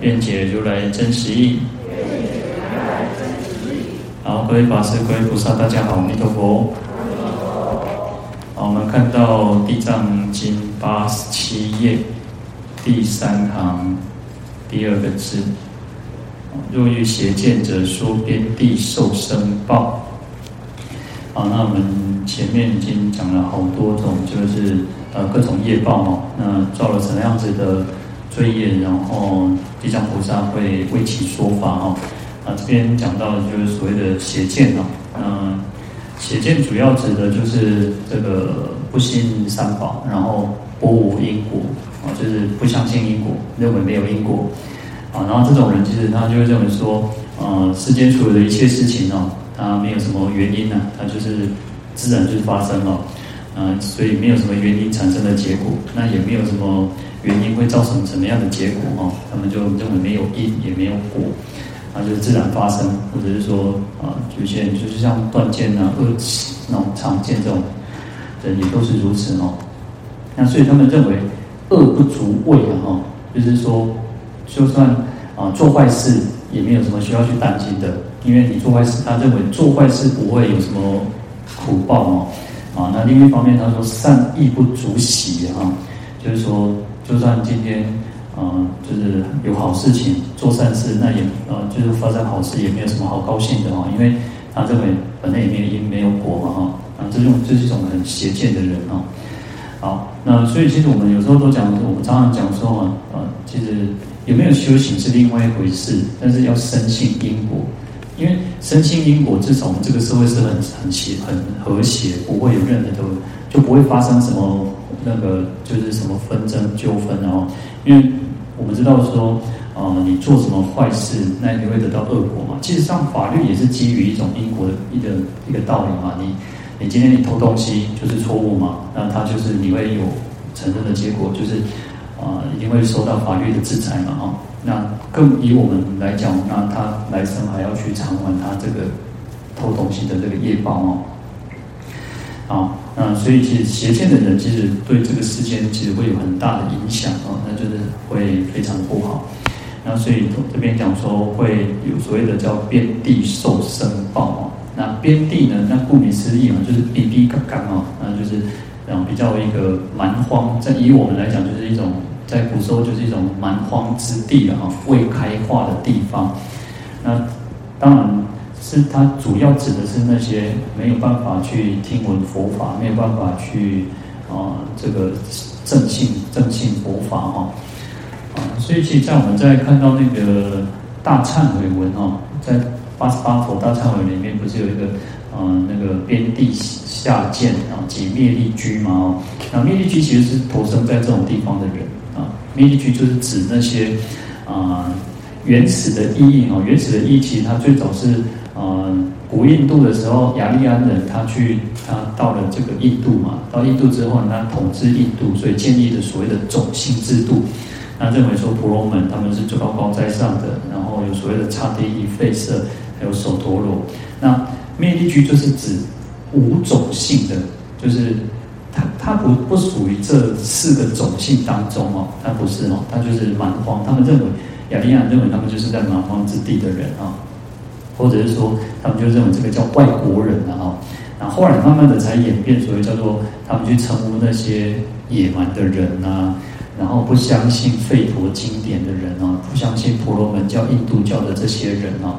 愿解如来真实义。好，各位法师、各位菩萨，大家好，阿弥陀佛。好，我们看到《地藏经》八十七页第三行第二个字：若遇邪见者，说边地受生报。好，那我们前面已经讲了好多种，就是呃各种业报哦，那造了什么样子的？罪业，然后地藏菩萨会为其说法哦。啊，这边讲到的就是所谓的邪见哦。嗯，邪见主要指的就是这个不信三宝，然后不无因果啊，就是不相信因果，认为没有因果啊。然后这种人其实他就会认为说，呃，世间所有的一切事情哦，它没有什么原因呢，它就是自然就发生了。嗯，所以没有什么原因产生的结果，那也没有什么。原因会造成什么样的结果？哈，他们就认为没有因也没有果，啊，就是自然发生，或者是说啊，有些就是像断见啊、恶起那种常见这种人也都是如此哦。那所以他们认为恶不足畏啊，哈，就是说就算啊做坏事也没有什么需要去担心的，因为你做坏事，他认为做坏事不会有什么苦报哦。啊，那另一方面他说善亦不足喜哈，就是说。就算今天，嗯、就是有好事情做善事，那也呃，就是发生好事，也没有什么好高兴的哈，因为他认为本来也没有因没有果嘛哈，啊，这种就是一种很邪见的人哈。好，那所以其实我们有时候都讲，我们常常讲说啊，呃，其实有没有修行是另外一回事，但是要深信因果，因为深信因果，至少我们这个社会是很很协很和谐，不会有任何的，就不会发生什么。那个就是什么纷争纠纷，然后，因为我们知道说，呃，你做什么坏事，那你会得到恶果嘛。其实上法律也是基于一种因果的一个一个道理嘛。你你今天你偷东西就是错误嘛，那他就是你会有承认的结果，就是、呃，一定会受到法律的制裁嘛。哈，那更以我们来讲，那他来生还要去偿还他这个偷东西的这个业报哦。啊，那所以其实邪见的人，其实对这个世间其实会有很大的影响啊，那就是会非常不好。那所以这边讲说会有所谓的叫边地受生报啊。那边地呢，那顾名思义嘛，就是比比嘎嘎啊，那就是嗯比较一个蛮荒，在以我们来讲，就是一种在古时候就是一种蛮荒之地啊，未开化的地方。那当然。是它主要指的是那些没有办法去听闻佛法，没有办法去啊这个正信正信佛法哈啊，所以其实，在我们在看到那个大忏悔文哈，在八十八佛大忏悔里面，不是有一个嗯那个边地下贱啊及灭力居嘛哦，那灭力居其实是投生在这种地方的人啊，灭力居就是指那些啊原始的意义哦，原始的意义其实它最早是。呃，古印度的时候，雅利安人他去，他到了这个印度嘛，到印度之后，他统治印度，所以建立了所谓的种姓制度。那认为说婆罗门他们是最高高在上的，然后有所谓的刹帝利、吠舍，还有首陀罗。那灭力居就是指无种姓的，就是他他不不属于这四个种姓当中哦，他不是哦，他就是蛮荒。他们认为雅利安认为他们就是在蛮荒之地的人啊。或者是说，他们就认为这个叫外国人了啊。那后来慢慢的才演变，所谓叫做他们去称呼那些野蛮的人啊，然后不相信吠陀经典的人啊，不相信婆罗门教、印度教的这些人啊。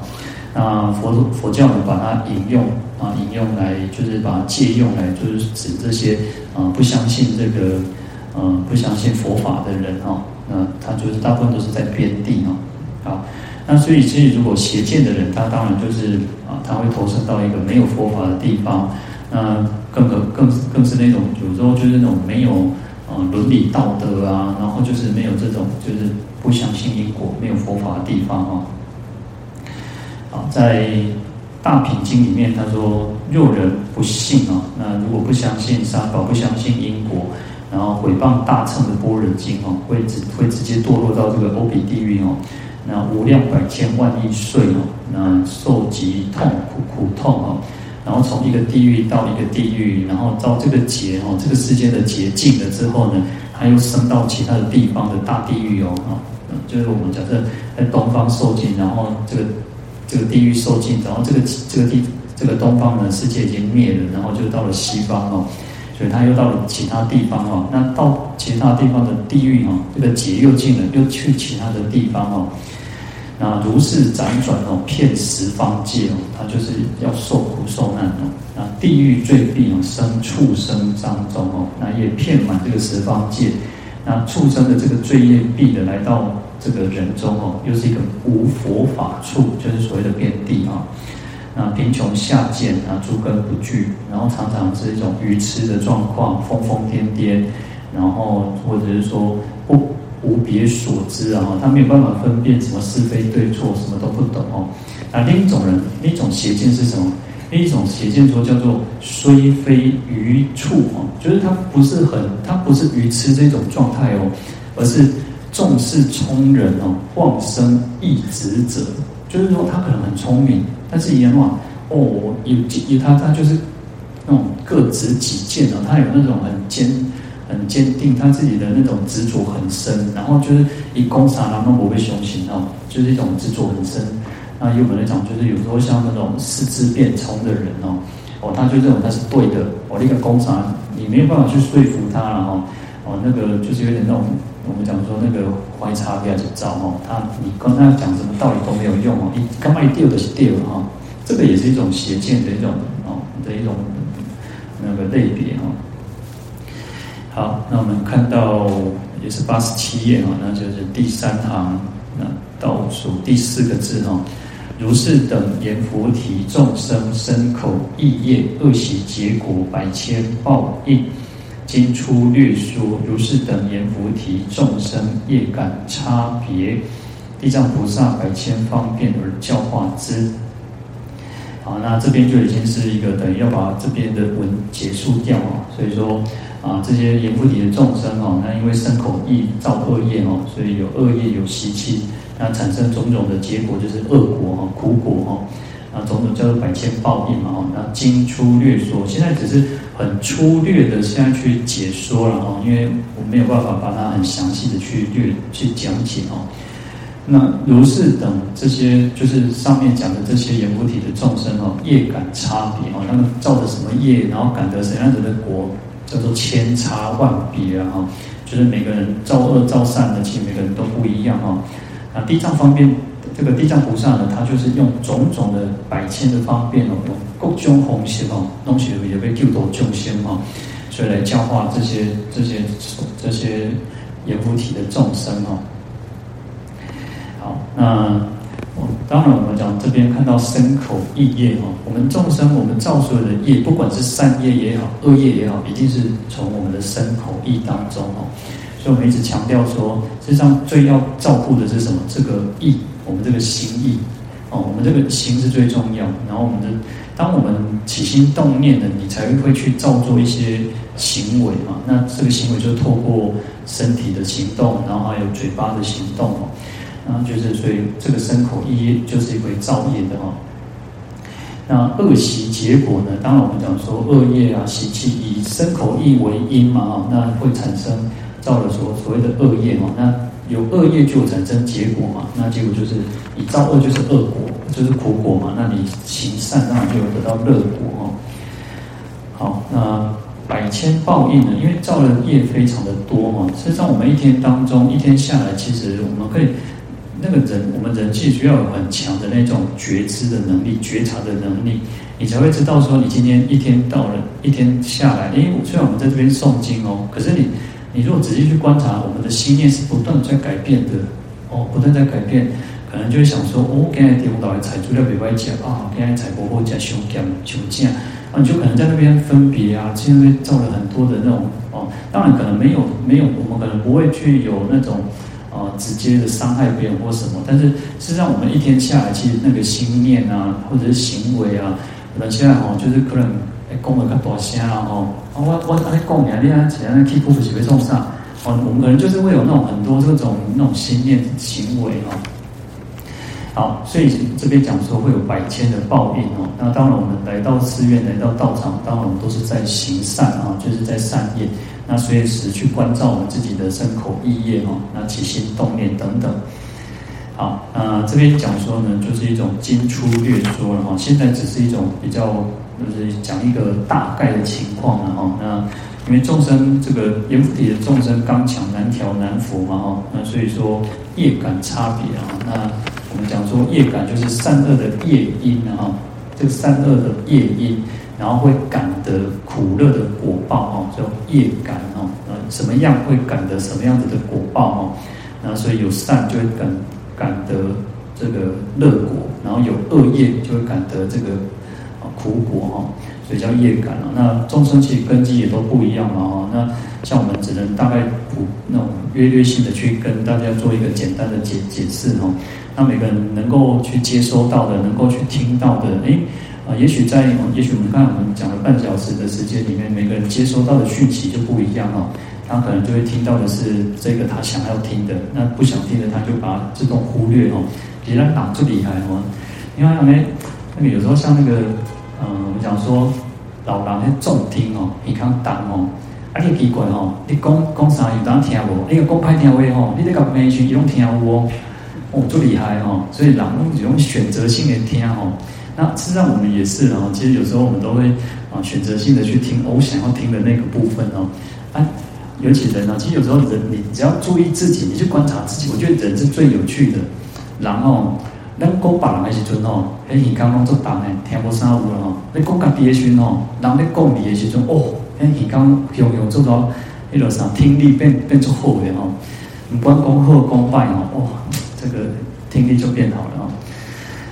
那佛佛教呢，把它引用啊，引用来就是把它借用来，就是指这些啊不相信这个嗯不相信佛法的人啊。那他就是大部分都是在边地啊，好。那所以，其实如果邪见的人，他当然就是啊，他会投生到一个没有佛法的地方。那更可更更是那种有时候就是那种没有啊伦理道德啊，然后就是没有这种就是不相信因果、没有佛法的地方哦。好，在大品经里面，他说：若人不信啊，那如果不相信三宝，不相信因果，然后毁谤大乘的般若经哦，会直会直接堕落到这个欧比地狱哦。那无量百千万亿岁哦，那受极痛苦苦痛哦。然后从一个地狱到一个地狱，然后到这个劫哦，这个世界的劫尽了之后呢，他又升到其他的地方的大地狱哦，就是我们假设在东方受尽，然后这个。这个地狱受尽，然后这个这个地这个东方呢，世界已经灭了，然后就到了西方哦，所以他又到了其他地方哦。那到其他地方的地狱哦，这个劫又尽了，又去其他的地方哦。那如是辗转哦，骗十方界哦，他就是要受苦受难哦。那地狱罪病哦，生畜生当中哦，那也骗满这个十方界。那畜生的这个罪业弊的来到。这个人中哦，又是一个无佛法处，就是所谓的遍地啊。那贫穷下贱啊，诸根不具，然后常常是一种愚痴的状况，疯疯癫癫，然后或者是说不无别所知啊，他没有办法分辨什么是非对错，什么都不懂哦。那另一种人，另一种邪见是什么？另一种邪见说叫做虽非愚畜哦，就是他不是很，他不是愚痴这种状态哦，而是。重视聪人哦，妄生异执者，就是说他可能很聪明，但是阎王哦，有有他他就是那种各执己见哦，他有那种很坚很坚定他自己的那种执着很深，然后就是以攻杀然后不被雄心哦，就是一种执着很深。那有可能讲就是有时候像那种四肢变聪的人哦，哦他就认为他是对的，我那个攻杀你没有办法去说服他了哈，哦那个就是有点那种。我们讲说那个怀差别就糟哦，他你跟他讲什么道理都没有用哦，你干嘛一掉的是掉哈，这个也是一种邪见的一种哦的一种那个类别哈。好，那我们看到也是八十七页哈，那就是第三行那倒数第四个字哈，如是等言菩提众生身口意业恶习结果百千报应。经初略说，如是等言菩提众生业感差别，地藏菩萨百千方便而教化之。啊，那这边就已经是一个等于要把这边的文结束掉哦。所以说啊，这些阎浮提的众生哦，那因为身口意造恶业哦，所以有恶业有习气，那产生种种的结果就是恶果哈，苦果哈。啊，种种叫做百千报应嘛，哈，那经粗略说，现在只是很粗略的现在去解说了哈，因为我没有办法把它很详细的去略去讲解哦。那如是等这些，就是上面讲的这些阎浮提的众生哦，业感差别哦，他们造的什么业，然后感得什么样子的果，叫做千差万别啊，哈，就是每个人造恶造善的，其实每个人都不一样哈。那地藏方便。这个地藏菩萨呢，他就是用种种的百千的方便哦，用各种方式哦，东西也被救度众生哦，所以来教化这些这些这些阎浮提的众生哦。好，那我当然我们讲这边看到身口意业哦，我们众生我们造所有的业，不管是善业也好，恶业也好，一定是从我们的身口意当中哦。所以我们一直强调说，实际上最要照顾的是什么？这个意。我们这个心意，哦，我们这个心是最重要。然后我们的，当我们起心动念的，你才会去造作一些行为嘛。那这个行为就透过身体的行动，然后还有嘴巴的行动哦。那就是，所以这个身口意就是一回造业的哦。那恶习结果呢？当然我们讲说恶业啊，习气以身口意为因嘛，哈，那会产生造了所所谓的恶业哦。那有恶业就产生结果嘛，那结果就是你造恶就是恶果，就是苦果嘛。那你行善当然就有得到乐果哦。好，那百千报应呢？因为造的业非常的多嘛。实际上我们一天当中一天下来，其实我们可以那个人，我们人气需要有很强的那种觉知的能力、觉察的能力，你才会知道说你今天一天到了一天下来，诶，虽然我们在这边诵经哦，可是你。你如果仔细去观察，我们的心念是不断在改变的，哦，不断在改变。可能就会想说，哦，今天中岛的菜煮了袂歹食啊，今天菜不好食，伤咸伤正，啊，你就可能在那边分别啊，去那边造了很多的那种哦，当然可能没有没有，我们可能不会去有那种直接的伤害别人或什么，但是实际上我们一天下来，其实那个心念啊，或者是行为啊，可能现在哦，就是可能讲的较大声啊，吼，我我我在讲呀，你啊，其他那 keep 不是会创啥？哦，我们可能就是会有那种很多这种那种心念行为哦。好，所以这边讲说会有百千的报应哦。那当然，我们来到寺院，来到道场，当然我们都是在行善啊，就是在善业。那随时去关照我们自己的身口意业哦，那起心动念等等。好，那这边讲说呢，就是一种精粗略说了哈。现在只是一种比较，就是讲一个大概的情况了哈。那因为众生这个阎浮提的众生刚强难调难伏嘛哈，那所以说业感差别啊。那我们讲说业感就是善恶的业因啊，这个善恶的业因，然后会感得苦乐的果报哦，叫业感哦。那什么样会感得什么样子的果报哦？那所以有善就会感感得这个乐果，然后有恶业就会感得这个苦果哈。所以叫业感啊，那众生其根基也都不一样嘛哦。那像我们只能大概普那种约略性的去跟大家做一个简单的解解释哈。那每个人能够去接收到的，能够去听到的，诶，啊，也许在，也许我们刚才我们讲了半小时的时间里面，每个人接收到的讯息就不一样哦。他可能就会听到的是这个他想要听的，那不想听的他就把自动忽略哦。别人打最厉害哦，因为那那个有时候像那个。嗯，我们讲说老人咧重听哦，耳康重哦，啊，你奇怪哦，你讲讲啥有当听无？你个讲歹听话吼，你这个没去伊拢听无？哦，最厉害哦，所以人拢用选择性的听哦。那事实上我们也是哦，其实有时候我们都会啊选择性的去听我想要听的那个部分哦。啊，尤其人呢，其实有时候人你只要注意自己，你去观察自己，我觉得人是最有趣的，然后。咱讲别人的时阵哦，迄耳孔拢做重诶，听无啥有啦吼。你讲家己的时阵吼，人咧讲你的时阵，哦，迄耳孔用用做到迄个啥听力变变做好诶吼。不管讲好讲坏吼，哦，这个听力就变好了哦。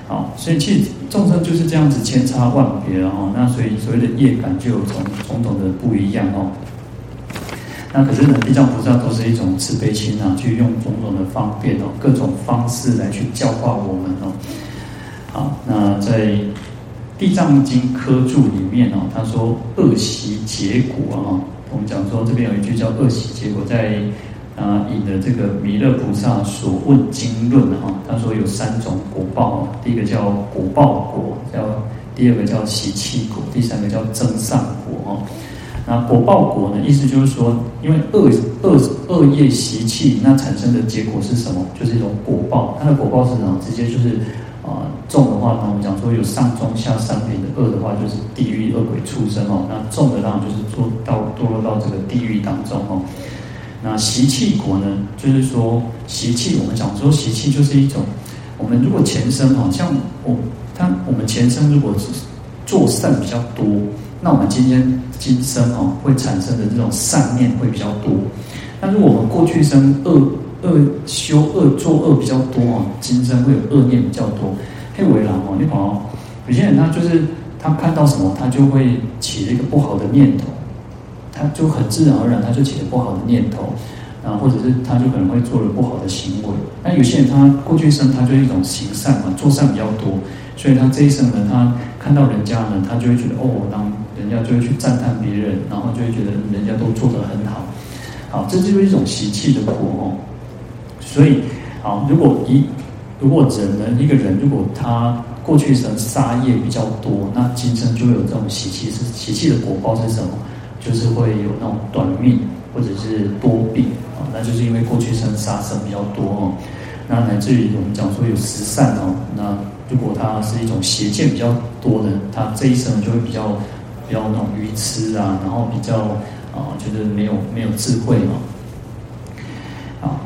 好，所以其实众生就是这样子千差万别了吼。那所以所谓的业感就有种种种的不一样哦。那可是呢，地藏菩萨都是一种慈悲心啊，去用种种的方便哦，各种方式来去教化我们哦。好，那在《地藏经》科注里面哦，他说恶习结果啊，我们讲说这边有一句叫恶习结果，在啊引的这个弥勒菩萨所问经论哈，他说有三种果报，第一个叫果报果，叫第二个叫习气果，第三个叫增上果哦。那果报果呢？意思就是说，因为恶恶恶业习气，那产生的结果是什么？就是一种果报。它的果报是什么？直接就是啊，重的话呢，我们讲说有上中下三品的；恶的话就是地狱恶鬼畜生哦。那重的当然就是做到堕落到这个地狱当中哦。那习气果呢？就是说习气，我们讲说习气就是一种，我们如果前生哦像我他我们前生如果是做善比较多。那我们今天今生哦，会产生的这种善念会比较多。那如果我们过去生恶恶修恶做恶比较多哦，今生会有恶念比较多。黑为狼哦，你看哦，有些人他就是他看到什么，他就会起了一个不好的念头，他就很自然而然他就起了不好的念头，啊，或者是他就可能会做了不好的行为。那有些人他过去生他就是一种行善嘛，做善比较多，所以他这一生呢，他看到人家呢，他就会觉得哦，当。人家就会去赞叹别人，然后就会觉得人家都做得很好，好，这就是一种习气的苦哦。所以，好，如果一如果人呢，一个人如果他过去生杀业比较多，那今生就会有这种习气，是习气的果报是什么？就是会有那种短命或者是多病啊，那就是因为过去生杀生比较多哦。那乃至于我们讲说有十善哦，那如果他是一种邪见比较多的，他这一生就会比较。比较那种愚痴啊，然后比较啊，觉得没有没有智慧嘛。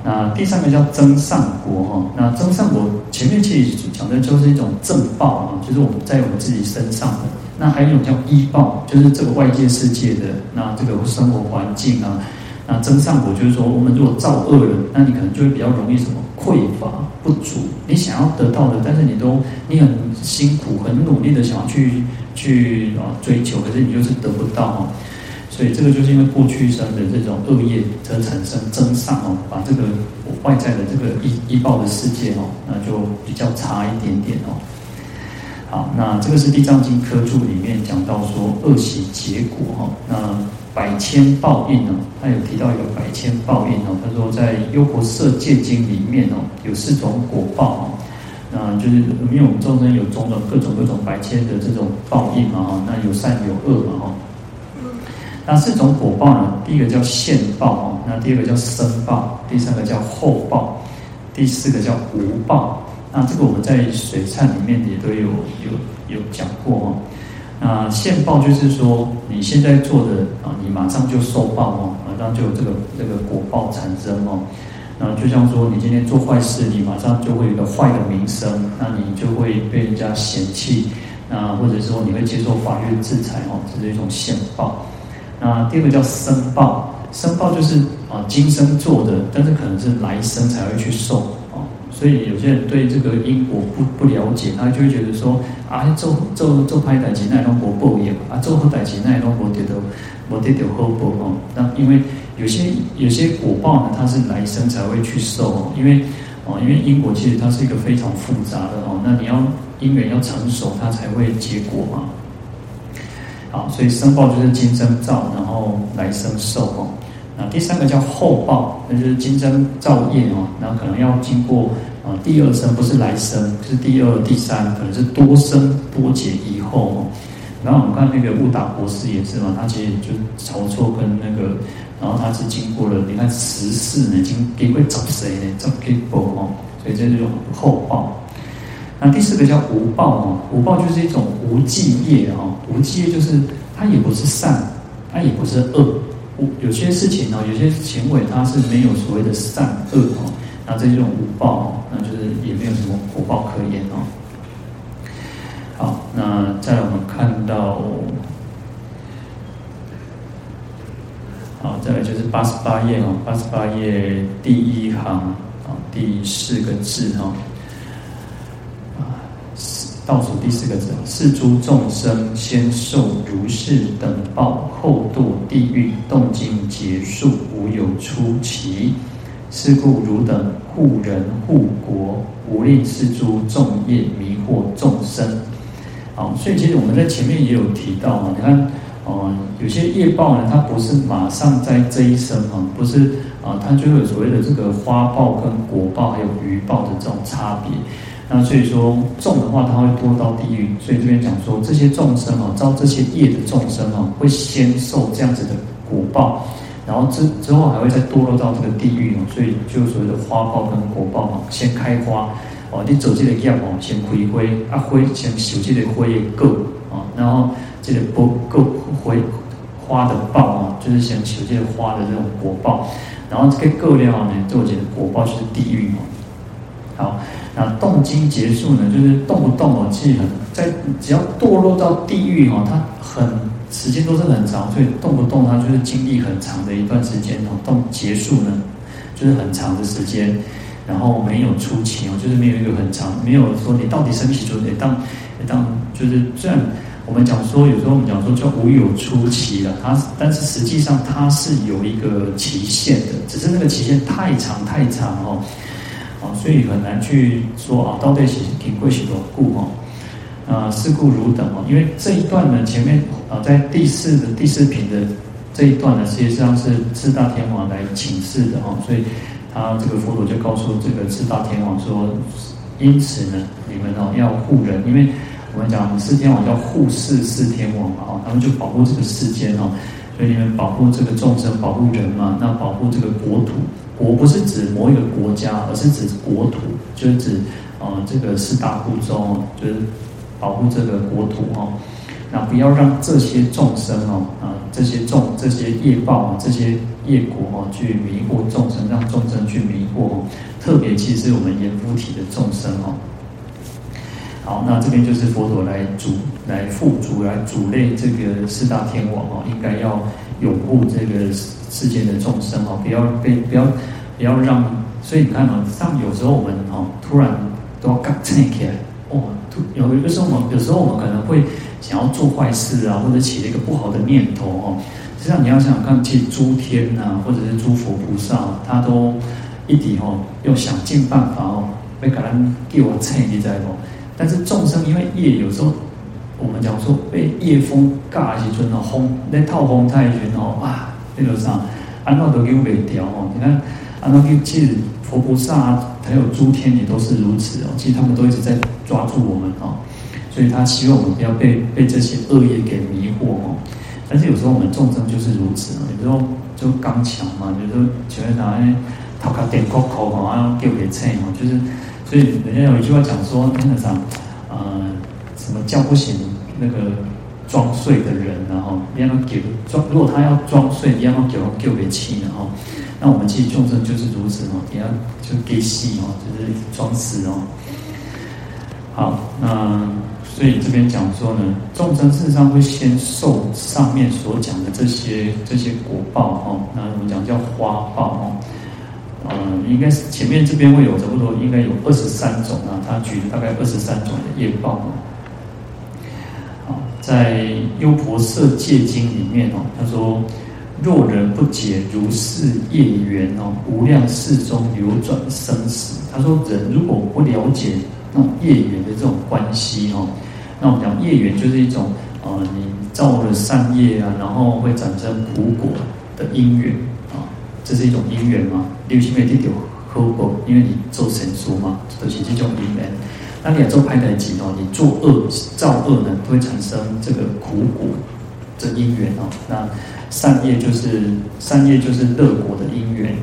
那第三个叫增上果哈。那增上果前面其实讲的就是一种正报啊，就是我们在我们自己身上的。那还有一种叫依报，就是这个外界世界的那这个生活环境啊。那增上果就是说，我们如果造恶了，那你可能就会比较容易什么匮乏不足，你想要得到的，但是你都你很辛苦、很努力的想要去去啊追求，可是你就是得不到哦。所以这个就是因为过去生的这种恶业，则产生增上哦，把这个外在的这个依依报的世界哦，那就比较差一点点哦。好，那这个是《地藏经》科注里面讲到说恶习结果哈，那百千报应哦，他有提到一个百千报应哦，他说在《优婆塞戒经》里面哦，有四种果报哦，那就是因为我们众生有种种各种各种百千的这种报应嘛哈，那有善有恶嘛哈，那四种果报呢，第一个叫现报哦，那第二个叫生报，第三个叫后报，第四个叫无报。那这个我们在水忏里面也都有有有讲过哦。那现报就是说你现在做的啊，你马上就受报哦，马上就有这个这个果报产生哦。那就像说你今天做坏事，你马上就会有一个坏的名声，那你就会被人家嫌弃，那或者说你会接受法律制裁哦，这是一种现报。那第二个叫生报，生报就是啊今生做的，但是可能是来生才会去受啊。所以有些人对这个因果不不了解，他就会觉得说啊，做做做歹代志那拢无报应啊，做好代志那拢无得到无得到好报哦。那因为有些有些果报呢，它是来生才会去受哦。因为哦，因为因果其实它是一个非常复杂的哦。那你要因缘要成熟，它才会结果嘛。好，所以生报就是今生造，然后来生受哦。那第三个叫后报，那就是今生造业哦，然后可能要经过。啊，第二生不是来生，是第二、第三，可能是多生多劫以后哦。然后我们看那个悟达国师也是嘛，他其实就晁错跟那个，然后他是经过了，你看十世呢，经经过十世呢，这么给报哦，所以这是后报。那第四个叫无报哦，无报就是一种无记业哦，无记就是它也不是善，它也不是恶，有些事情哦，有些行为它是没有所谓的善恶哦。那这种无报，那就是也没有什么果报可言哦。好，那再我们看到，好，再来就是八十八页哦，八十八页第一行啊，第四个字哈，倒数第四个字，是诸众生先受如是等报，后堕地狱，动静结束，无有出期。是故汝等护人护国，无令是诸众业迷惑众生。好，所以其实我们在前面也有提到嘛，你看，哦、有些业报呢，它不是马上在这一生啊，不是啊，它就有所谓的这个花报跟果报还有余报的这种差别。那所以说，重的话，它会堕到地狱。所以这边讲说，这些众生啊，遭这些业的众生啊，会先受这样子的果报。然后之之后还会再堕落到这个地狱哦，所以就所谓的花报跟果报嘛，先开花哦，你走这个叶哦，先回归，啊花先受这个花的果啊，然后这个不果花花的报啊，就是先受这个花的这种果报，然后这个果料呢，做这个果报就是地狱哦。好，那动经结束呢，就是动不动哦，其实很在只要堕落到地狱哦，它很。时间都是很长，所以动不动它就是经历很长的一段时间哦。动结束呢，就是很长的时间，然后没有出期哦，就是没有一个很长，没有说你到底升起就得当，当就是虽然我们讲说有时候我们讲说叫无有出期了，它但是实际上它是有一个期限的，只是那个期限太长太长哦，啊，所以很难去说啊，到底是挺贵许多故哦。啊，是故如等哦，因为这一段呢，前面啊，在第四的第四品的这一段呢，实际上是四大天王来请示的哦，所以他这个佛陀就告诉这个四大天王说，因此呢，你们哦要护人，因为我们讲四天王叫护世四天王嘛，哦，他们就保护这个世间哦，所以你们保护这个众生，保护人嘛，那保护这个国土，国不是指某一个国家，而是指国土，就是指啊这个四大部洲，就是。保护这个国土哦，那不要让这些众生哦啊，这些众这些业报啊，这些业果哦，去迷惑众生，让众生去迷惑。特别其实我们阎浮提的众生哦。好，那这边就是佛陀来主来付主来主类这个四大天王哦，应该要拥护这个世间的众生哦，不要被不要不要让所以你看哦，像有时候我们哦，突然都要刚起来，哦，突有一个时候我们有时候我们可能会想要做坏事啊，或者起了一个不好的念头哦。实际上你要想想看，其实诸天呐、啊，或者是诸佛菩萨，他都一体哦，要想尽办法哦，会给他给我称一在哦。但是众生因为业，有时候我们讲说被业风尬起尊哦，轰那套风太君哦，啊，那个啥，安那都给我袂掉哦。你看安那其实佛菩萨还有诸天也都是如此哦。其实他们都一直在抓住我们哦，所以他希望我们不要被被这些恶业给迷惑哦。但是有时候我们众生就是如此哦，有时候就刚强嘛，有时候觉得哪哎，讨个点口口嘛，然后给给称哦，就是，所以人家有一句话讲说，那个啥，呃，什么叫不醒那个装睡的人，然后你要给装，如果他要装睡，你要给他给给气，然后，那我们其实众生就是如此哦，你要就给戏哦，就是装死哦。好，那。所以这边讲说呢，众生事实上会先受上面所讲的这些这些果报哈，那我们讲叫花报哈，呃，应该是前面这边会有差不多应该有二十三种啊，他举了大概二十三种的业报。好，在《优婆塞戒经》里面哦，他说：若人不解如是业缘哦，无量世中流转生死。他说人如果不了解。那种业缘的这种关系哦，那我们讲业缘就是一种呃，你造了善业啊，然后会产生苦果的因缘啊，这是一种因缘嘛。六七没地有苦果，因为你做善事嘛，都是这种因缘。那你要做歹代志哦，你做恶造恶呢，都会产生这个苦果的因缘哦。那善业就是善业就是乐果的因缘，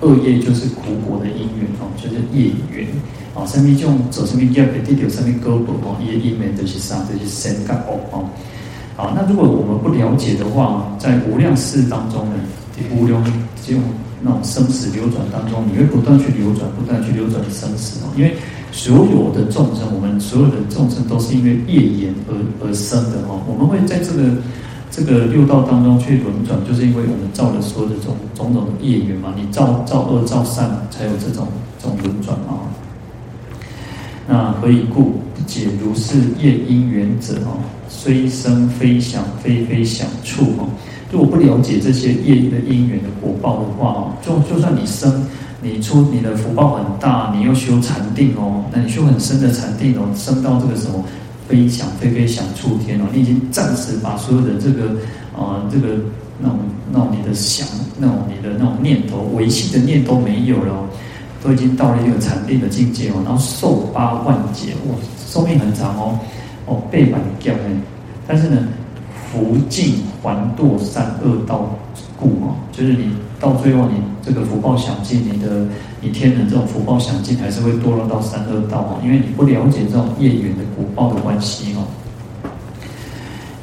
恶业就是苦果的因缘哦，就是业缘。啊，什么种做什么业，地条什么果报哦，伊因缘就是啥，就是善跟恶哦。好，那如果我们不了解的话，在无量世当中呢，无量这种那种生死流转当中，你会不断去流转，不断去流转生死哦。因为所有的众生，我们所有的众生都是因为业缘而而生的哦。我们会在这个这个六道当中去轮转，就是因为我们造了所有的种种种的业缘嘛。你造造恶造善，才有这种这种轮转嘛。那何以故？解如是业因缘者哦，虽生非想非非想处哦。如果不了解这些业的因缘的果报的话哦，就就算你生，你出你的福报很大，你又修禅定哦，那你修很深的禅定哦，升到这个什么非想非非想处天哦，你已经暂时把所有的这个啊、这个那种那种你的想那种你的那种念头违心的念都没有了。都已经到了一个禅定的境界哦，然后寿八万劫，哇，寿命很长哦，哦，背板掉呢。但是呢，福尽还堕三恶道故哦，就是你到最后你这个福报享尽，你的你天人这种福报享尽，还是会堕落到三恶道哦，因为你不了解这种业缘的果报的关系哦。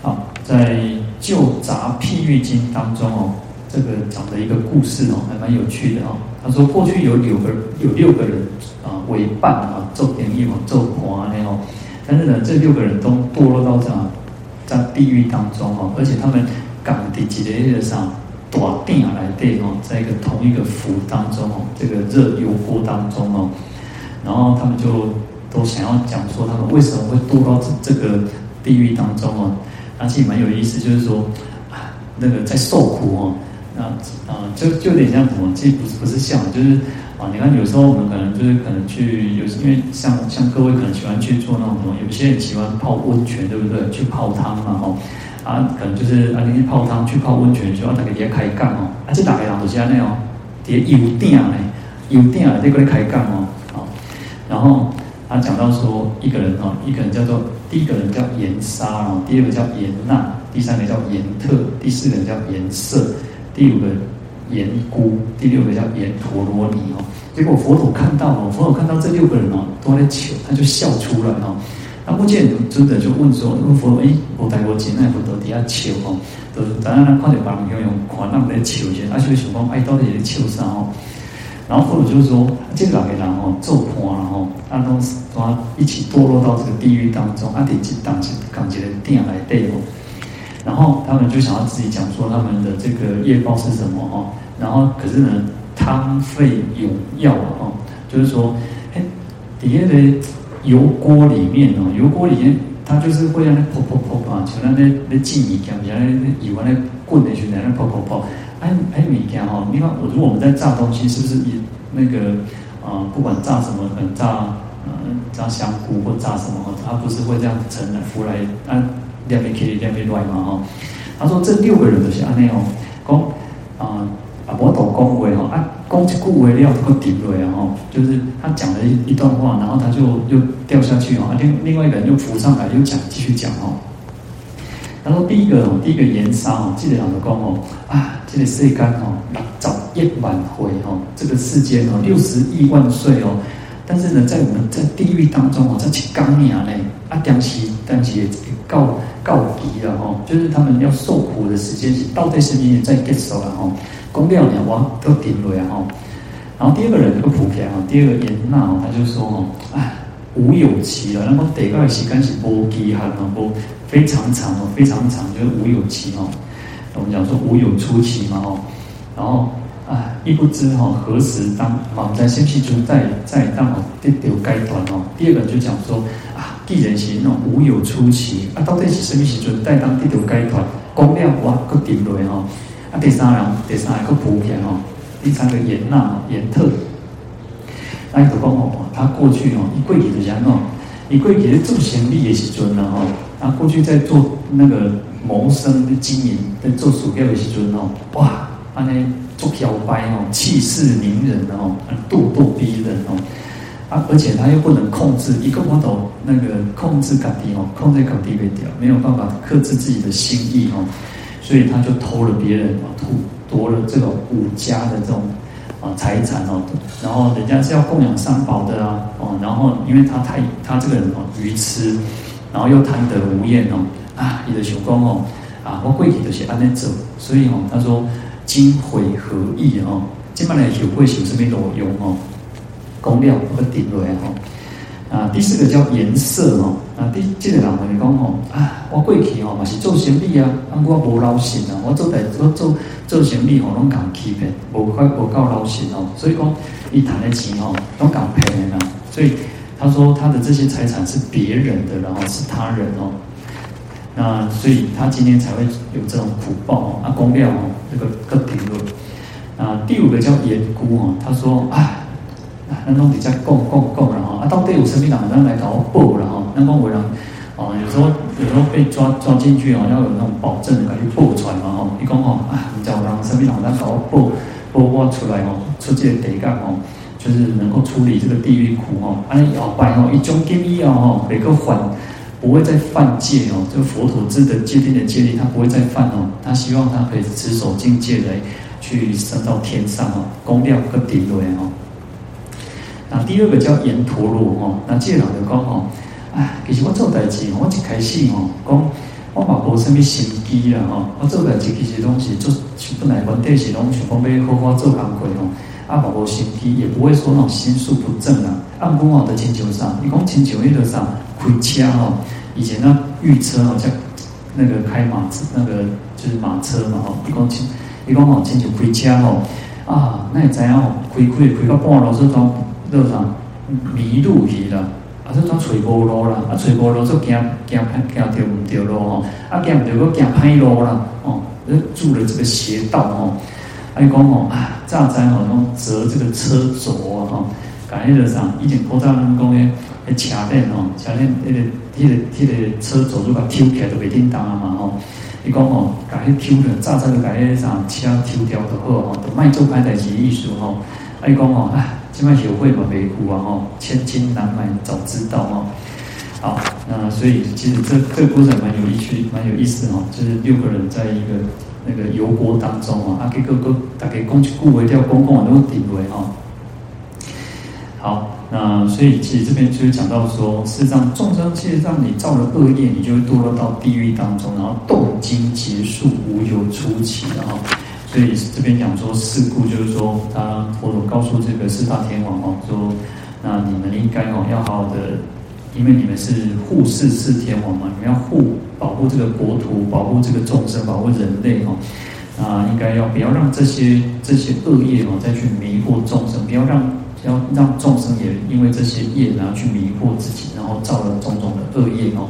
好，在《旧杂譬喻经》当中哦。这个讲的一个故事哦，还蛮有趣的哦。他说过去有六个有六个人啊为伴啊做点业嘛做花那种，但是呢这六个人都堕落到这样在地狱当中哦，而且他们赶的几个月上大定来电哦，在一个同一个釜当中哦，这个热油锅当中哦，然后他们就都想要讲说他们为什么会堕到这这个地狱当中哦，而且蛮有意思，就是说啊那个在受苦哦。啊啊，就就有点像什么？其实不是不是像，就是啊，你看有时候我们可能就是可能去有，因为像像各位可能喜欢去做那种什么，有些人喜欢泡温泉，对不对？去泡汤嘛，吼啊，可能就是啊，你去泡汤去泡温泉，就要那个底下开杠哦，啊，这大概人都是安尼哦，底下油鼎嘞，油鼎啊，在过来开杠哦，啊，然后他讲到说一个人哦，一个人叫做第一个人叫严沙哦，第二个叫严娜，第三个叫严特，第四个人叫阎舍。第五个阎姑，第六个叫阎陀罗尼哦。结果佛陀看到哦，佛陀看到这六个人哦都在求，他就笑出来哦。那目犍连尊者就问说：“那佛陀哎，我带我钱，那佛陀底下求哦，都是咱那看到别人用款那么在求钱，而且想讲哎，到底在求啥哦？”然后佛陀就说：“这两个人哦，做破然后啊，都都一起堕落到这个地狱当中，啊，得去当起钢铁的店来对哦。”然后他们就想要自己讲说他们的这个业报是什么哦，然后可是呢，汤沸有药哦，就是说，哎，底下的油锅里面哦，油锅里面它就是会让那泡泡泡啊，像那那那鸡米酱，像那那油啊那滚的去那那泡泡泡。哎哎，米酱哈，你看我如果我们在炸东西，是不是也那个啊、呃？不管炸什么，可能炸嗯、炸香菇或炸什么，它不是会这样子盛来浮来啊，两边可以两边乱嘛吼。他说这六个人都是安内哦，讲啊啊，我懂恭维哈，啊，讲一句话了个顶落啊哈，就是他讲了一一段话，然后他就又掉下去哈，另另外一个人又浮上来又讲继续讲吼。他说第一个哦，第一个盐沙哦，记得老的讲哦啊。这个世间哦，六十亿万回哦，这个世间哦，六十亿万岁哦。但是呢，在我们在地狱当中哦，这七刚年呢，啊，当时当时也告告急了哈，就是他们要受苦的时间是到底是你在结束了哈，公料两王都顶了哈。然后第二个人这个普遍啊，第二个严娜哦，他就说哦，哎，无有期了，那么得个时间是无期限哦，无非常长哦，非常长，就是无有期哦。我们讲说无有出期嘛吼，然后啊，亦不知哈何时当我们在先去中在在当哦得掉该断哦。第二个就讲说啊，既然是那种无有出期啊，到底是什么时阵在当得掉该断？公料哇，个顶落哈。啊，第三人第三个普遍哦，第三个严纳严特，那就讲哦，他过去哦，一过去的人哦，一过去做生意的时阵了哈，他过去在做那个。谋生的经营在做鼠标的时阵哦，哇，安尼做摇摆哦，气势凌人哦，咄咄逼人哦，啊，而且他又不能控制一个摩托那个控制感地哦，控制感地被掉，没有办法克制自己的心意哦，所以他就偷了别人哦，偷夺了这种武家的这种啊财产哦，然后人家是要供养三宝的啊哦，然后因为他太他这个人哦愚痴，然后又贪得无厌哦。啊，你的想讲哦，啊，我过去就是安尼走，所以哦，他说今悔何意哦？今麦来后悔是什么路用哦？公料不顶落来哦。啊，第四个叫颜色哦。啊，第这个人问你讲哦，啊，我过去哦嘛是做生意啊，啊，我无劳心啊，我做代我做做生意哦，拢讲欺骗，无快无够劳心哦，所以讲伊谈的钱哦，拢讲骗的，所以他说他的这些财产是别人的，然后是他人哦。那所以他今天才会有这种苦报哦，啊，公料哦，个个评论。啊，第五个叫严姑哦，他说啊，那种比较供供供了哈，啊，到底有什么人来搞我报了哈？那么我让哦，有时候有时候被抓抓进去哦，要有那种保证来去报出来嘛哈。你讲吼，啊，你叫我让什么人搞我报报我出来哦，出这个地干哦，就是能够处理这个地狱苦哦，啊，要拜哦，一种建议哦，每个还。不会再犯戒哦，这个佛陀制的戒定的戒律，他不会再犯哦。他希望他可以持守境界来去升到天上哦，功量更顶位哦。那第二个叫阎陀罗哦，那这个人就讲哦，哎，其实我做代志，我一开始哦，讲我嘛无什么心机啦哈，我做代志其实拢是做本来问题是拢想讲要好好做工课哦，啊，嘛无心机，也不会说那种心术不正啊。按讲哦，在亲像上，你讲亲像迄个上？开车哦，以前那御车好像那个开马子，那个就是马车嘛吼。一讲亲，一讲吼，亲像开车吼。啊，那也知影吼，开开开到半路说当路上迷路去了，啊说当找无路啦，啊找无路就惊惊惊着唔着路吼，啊惊唔着佫惊歹路啦，哦，住了这个斜道吼，啊伊讲吼啊，早知吼拢折这个车轴啊吼，感觉上以前古早人讲诶。诶，车链吼，车链迄个、迄个、迄个车轴如果抽起来都袂叮当啊嘛吼。伊讲吼，甲迄抽的，早早就把迄啥车抽掉就好吼，都卖做歹代志意思吼。啊，伊讲吼，啊，即摆学会嘛维护啊吼，千金难买早知道吼。好，那所以其实这这个故事蛮有意趣，蛮有意思吼。就是六个人在一个那个油锅当中啊，啊，结果个大家讲一句话，叫公公都顶位吼。好。那所以其实这边就是讲到说，事实上众生其实让你造了恶业，你就会堕落到地狱当中，然后动经结束，无有出期的哈。所以这边讲说事故，就是说他佛陀告诉这个四大天王哦，说那你们应该哦要好好的，因为你们是护世四天王嘛，你们要护保护这个国土，保护这个众生，保护人类哈。啊，应该要不要让这些这些恶业哦再去迷惑众生，不要让要让众生也因为这些业然后去迷惑自己，然后造了种种的恶业哦。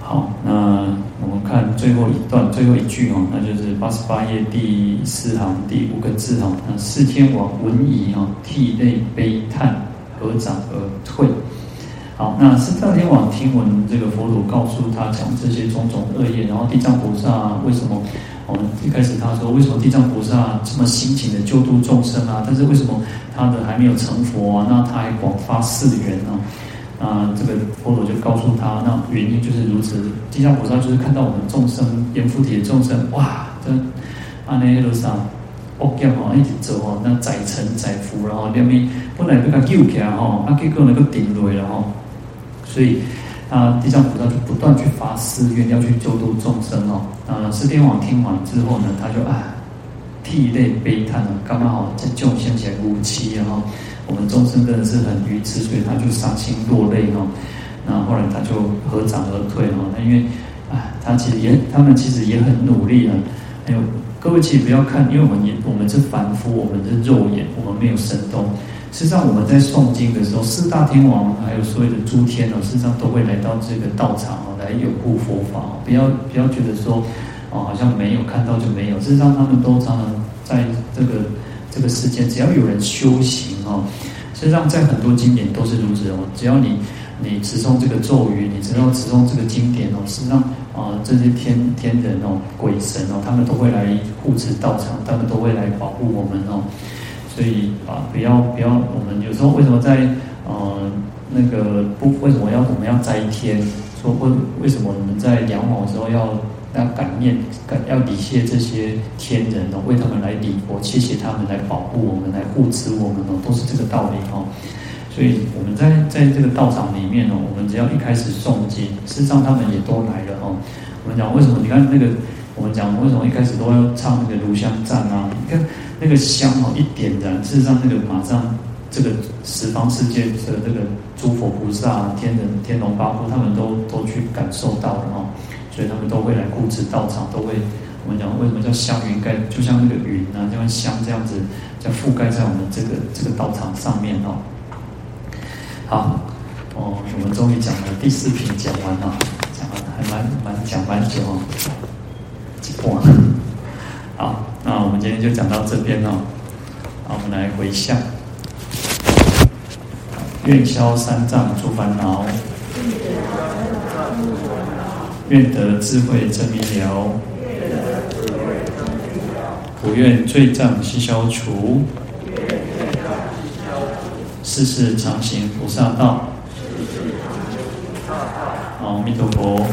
好，那我们看最后一段最后一句哦，那就是八十八页第四行第五个字哈，那四天王闻已哈，涕泪悲叹，合掌而退。好，那四大天王听闻这个佛陀告诉他讲这些种种恶业，然后地藏菩萨为什么？我们一开始他说，为什么地藏菩萨这么辛勤的救度众生啊？但是为什么他的还没有成佛啊？那他还广发誓愿呢？啊，这个佛陀就告诉他，那原因就是如此。地藏菩萨就是看到我们众生阎浮提的众生，哇，这阿那罗萨，恶业哦，一直走哦，那载沉载浮，然后两边本来被他救起来哈，啊结果能够顶落了哈，所以啊，地藏菩萨就不断去发誓愿，要去救度众生哦。啊，四天王听完之后呢，他就啊，涕泪悲叹了，刚刚好这就现起来无期啊。我们众生真的是很愚痴，所以他就伤心落泪哈。那后来他就合掌而退哈。那因为啊，他其实也，他们其实也很努力了。还有各位其实不要看，因为我们也我们是凡夫，我们是肉眼，我们没有神通。实际上我们在诵经的时候，四大天王还有所有的诸天哦，实际上都会来到这个道场哦，来拥护佛法哦。不要不要觉得说哦，好像没有看到就没有。事实上他们都常常在这个。这个世间只要有人修行哦，实际上在很多经典都是如此哦。只要你你持诵这个咒语，你只要持诵这个经典哦，实际上啊，这些天天人哦、鬼神哦，他们都会来护持道场，他们都会来保护我们哦。所以啊，不要不要，我们有时候为什么在呃那个不为什么要我们要摘天？说为为什么我们在阳皇的时候要？要感念，感要礼谢这些天人哦，为他们来礼佛，谢谢他们来保护我们，来护持我们哦，都是这个道理哦。所以我们在在这个道场里面哦，我们只要一开始诵经，事实上他们也都来了哦。我们讲为什么？你看那个，我们讲为什么一开始都要唱那个炉香赞啊？你看那个香哦，一点燃，事实上那个马上这个十方世界的这个诸佛菩萨、天人、天龙八部，他们都都去感受到了哦。所以他们都会来护持道场，都会我们讲为什么叫香云盖，就像那个云啊，就像香这样子，叫覆盖在我们这个这个道场上面哦。好，哦，我们终于讲了第四品，讲完了，讲了还蛮蛮讲蛮久哦，哇，好，那我们今天就讲到这边哦。好，我们来回向，愿消三障诸烦恼。愿得智慧真明了，不愿罪障悉消除，世世常行菩萨道。好，阿弥陀佛。